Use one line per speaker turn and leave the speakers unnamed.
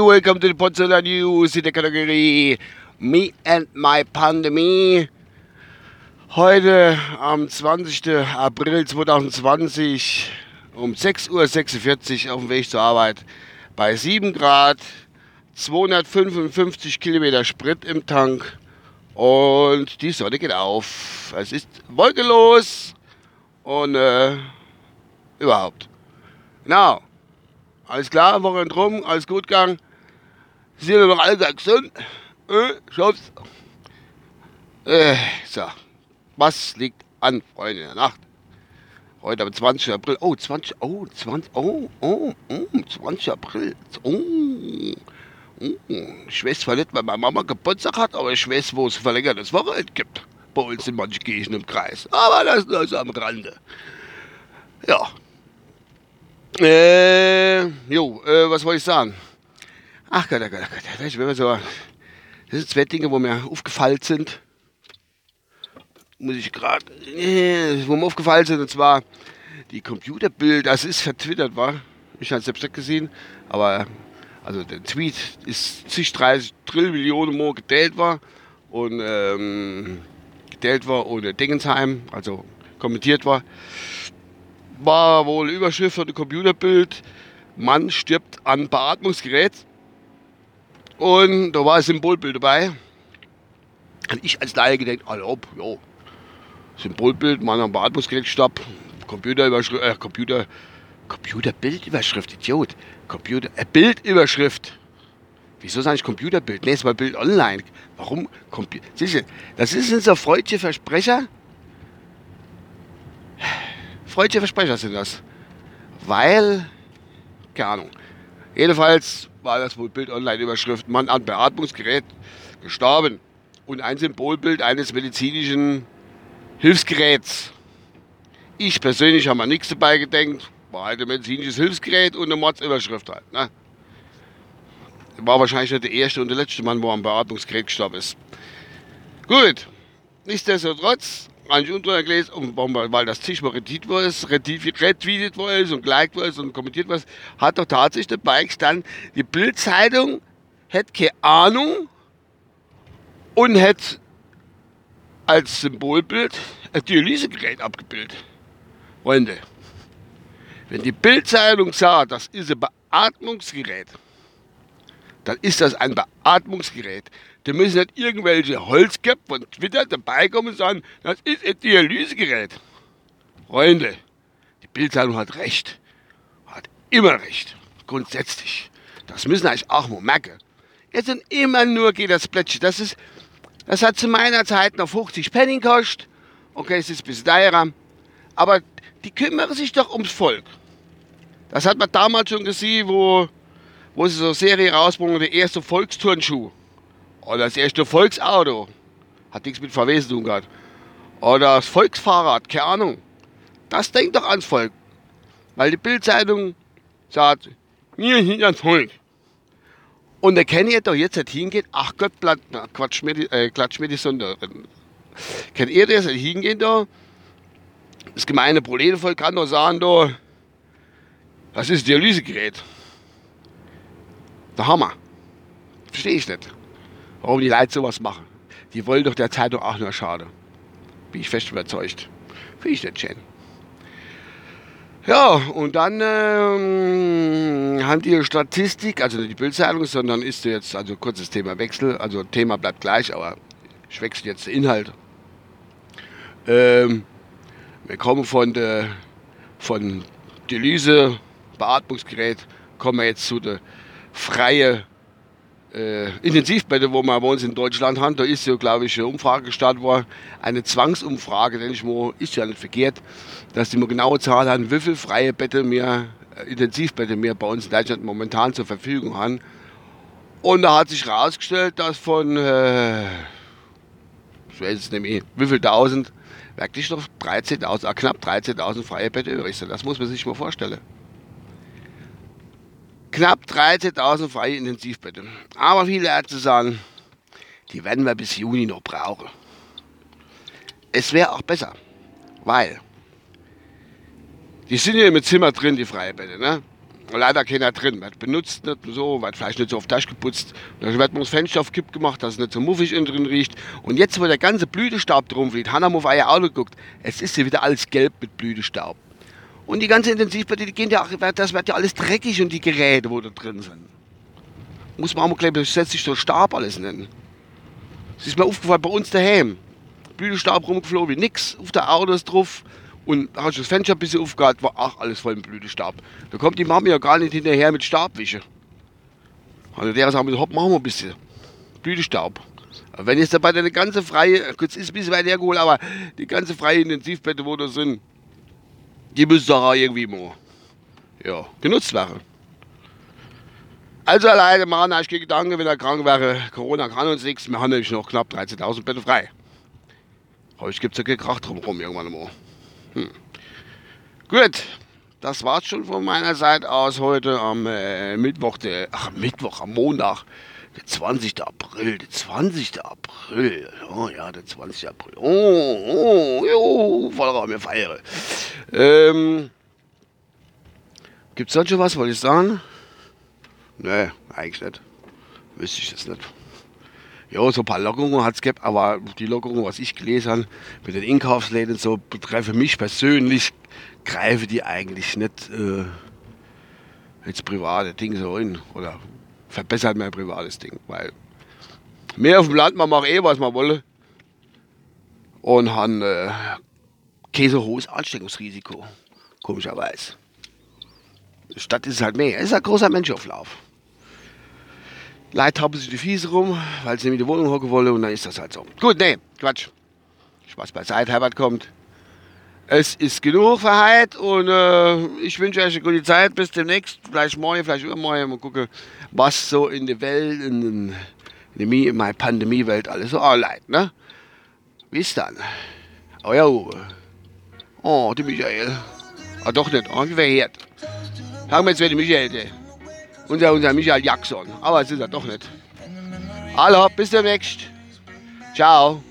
Welcome to the Potsdamer News in der Kategorie Me and My Pandemie. Heute am 20. April 2020 um 6.46 Uhr auf dem Weg zur Arbeit bei 7 Grad, 255 Kilometer Sprit im Tank und die Sonne geht auf. Es ist wolkenlos und äh, überhaupt. Genau. Alles klar, Wochenende rum, alles gut gegangen. Sind wir noch alle gesund? Äh, schaut's. Äh, so. Was liegt an, Freunde der Nacht? Heute am 20. April. Oh, 20. Oh, 20. Oh, oh, oh 20. April. Oh. oh. Ich weiß zwar nicht, weil meine Mama Geburtstag hat, aber ich weiß, wo es verlängertes Wochenende gibt. Bei uns in manchen Kirchen im Kreis. Aber das nur so am Rande. Ja, äh, jo, äh, was wollte ich sagen? Ach Gott, oh Gott, oh Gott, ich will so, das sind zwei Dinge, wo mir aufgefallen sind. Muss ich gerade, äh, wo mir aufgefallen sind, und zwar die Computerbild, das ist vertwittert, war. Ich habe es selbst nicht gesehen, aber also der Tweet ist zig 30 Trillionen Mal geteilt war und ähm, geteilt war ohne Dingensheim, also kommentiert war war wohl Überschrift von dem Computerbild, Mann stirbt an Beatmungsgerät. Und da war ein Symbolbild dabei. Und ich als Laie gedacht, hallo, jo, Symbolbild, Mann am Beatmungsgerät starb, Computerüberschrift, äh, Computer, Computerbildüberschrift, Idiot. Computer, äh, Bildüberschrift. Wieso sage ich Computerbild? Nee, es war Bild online. Warum? Siehst du, das ist unser freudscher Versprecher freudige Versprecher sind das. Weil, keine Ahnung. Jedenfalls war das wohl Bild Online-Überschrift, Mann an Beatmungsgerät gestorben. Und ein Symbolbild eines medizinischen Hilfsgeräts. Ich persönlich habe mir nichts dabei gedenkt. War halt ein medizinisches Hilfsgerät und eine Mordsüberschrift halt. Ne? War wahrscheinlich nicht der erste und der letzte Mann, wo am Beatmungsgerät gestorben ist. Gut, nichtsdestotrotz manche drunter gelesen, weil das zigmal retweetet worden ist, retweetet worden ist und geliked worden ist und kommentiert worden ist, hat doch tatsächlich dabei gestanden, die Bildzeitung hätte keine Ahnung und hätte als Symbolbild ein Dialysegerät abgebildet. Freunde, wenn die Bildzeitung sagt, das ist ein Beatmungsgerät, dann ist das ein Beatmungsgerät. Da müssen nicht irgendwelche Holzköpfe von Twitter dabei kommen und sagen, das ist ein Dialysegerät. Freunde, die Bildzeitung hat recht. Hat immer recht. Grundsätzlich. Das müssen eigentlich auch mal merken. Jetzt sind immer nur geht das Plätschchen. Das ist, das hat zu meiner Zeit noch 50 Penny gekostet. Okay, es ist ein bisschen teurer. Aber die kümmern sich doch ums Volk. Das hat man damals schon gesehen, wo wo sie so eine Serie rausbringen, der erste Volksturnschuh. Oder das erste Volksauto. Hat nichts mit VW zu tun gehabt. Oder das Volksfahrrad, keine Ahnung. Das denkt doch ans Volk. Weil die Bildzeitung sagt, wir sind das Volk. Und der Kenny hätte doch jetzt nicht hingehen, ach Gott, na, Quatsch, mir die, äh, klatsch mir die Sonde. Kennt ihr das? Hingehen da? Das gemeine Proletenvolk kann doch sagen, da, das ist Dialysegerät. Der Hammer. Verstehe ich nicht. Warum die Leute sowas machen. Die wollen doch der Zeitung auch nur schade. Bin ich fest überzeugt. Finde ich nicht schön. Ja, und dann ähm, haben die Statistik, also nicht die Bildzeitung, sondern ist jetzt, also kurzes Thema Wechsel, also Thema bleibt gleich, aber ich wechsle jetzt den Inhalt. Ähm, wir kommen von der von Dialyse, Beatmungsgerät, kommen wir jetzt zu der freie äh, Intensivbette, wo wir bei uns in Deutschland haben. Da ist ja, glaube ich, eine Umfrage gestartet worden, eine Zwangsumfrage, denke ich mal, ist ja nicht verkehrt, dass die mal genaue Zahl haben, wie viele freie Bette mehr, äh, Intensivbette mehr bei uns in Deutschland momentan zur Verfügung haben. Und da hat sich herausgestellt, dass von, äh, ich weiß es nicht mehr, wie viel tausend, wirklich noch 13.000, äh, knapp 13.000 freie Bette übrig sind. Das muss man sich mal vorstellen knapp 13.000 freie Intensivbetten. Aber viele Ärzte sagen, die werden wir bis Juni noch brauchen. Es wäre auch besser, weil die sind ja im Zimmer drin, die freie Bette. Ne? leider keiner drin. Wird benutzt nicht so, wird vielleicht nicht so auf Tasche geputzt. Dann wird man das Fenster auf Kipp gemacht, dass es nicht so muffig innen drin riecht. Und jetzt, wo der ganze Blütestaub drum fliegt, Hannah auf euer Auto guckt, es ist ja wieder alles gelb mit Blütestaub. Und die ganze Intensivbette, die gehen ja, das wird ja alles dreckig und die Geräte, wo da drin sind. Muss man auch mal gleich sich so Stab alles nennen. Es ist mir aufgefallen bei uns daheim. Blütestaub rumgeflogen wie nix, auf der Autos drauf. Und hast du das Fenster ein bisschen aufgehört, war auch alles voll mit Blütestab. Da kommt die Mama ja gar nicht hinterher mit Stabwische. Also der sagt, hopp, machen wir ein bisschen. Blütestaub. Wenn jetzt dabei eine ganze freie, kurz ist ein bisschen weit hergeholt, aber die ganze freie Intensivbette, wo da sind, die müssen doch irgendwie mal ja, genutzt werden. Also alleine machen ich Gedanken, wenn er krank wäre. Corona kann uns nichts. Wir haben nämlich noch knapp 13.000 Betten frei. Heute gibt es ja gekracht drumherum irgendwann mal. Hm. Gut, das war's schon von meiner Seite aus heute am äh, Mittwoch, der, ach Mittwoch, am Montag, der 20. April, der 20. April, oh ja, der 20. April, oh, oh, jo, voller mir feiere. Ähm, gibt's sonst schon was, wollte ich sagen? Nee, eigentlich nicht. Wüsste ich das nicht. Ja, so ein paar Lockerungen hat es gehabt, aber die Lockerungen, was ich gelesen habe, mit den Einkaufsläden so, betreffen mich persönlich, greife die eigentlich nicht äh, ins private Ding so hin oder verbessert mein privates Ding, weil mehr auf dem Land, man macht eh, was man wolle und haben äh, kein so hohes Ansteckungsrisiko, komischerweise. Stadt ist es halt mehr, es ist ein großer Menschenauflauf. Leute haben sich die Fiese rum, weil sie in die Wohnung hocken wollen und dann ist das halt so. Gut, nee, Quatsch. Spaß beiseite, Herbert kommt. Es ist genug für heute und äh, ich wünsche euch eine gute Zeit. Bis demnächst, vielleicht morgen, vielleicht übermorgen. Mal gucken, was so in der Welt, in, in, in meiner Pandemiewelt alles so anleitet. Ne? Bis dann. Euer Uwe. Oh, die Michael. Ah, doch nicht. Oh, wie verheert. Sagen wir jetzt, wer die Michael ist unser, unser Michael Jackson. Aber es ist er doch nicht. Hallo, bis demnächst. Ciao.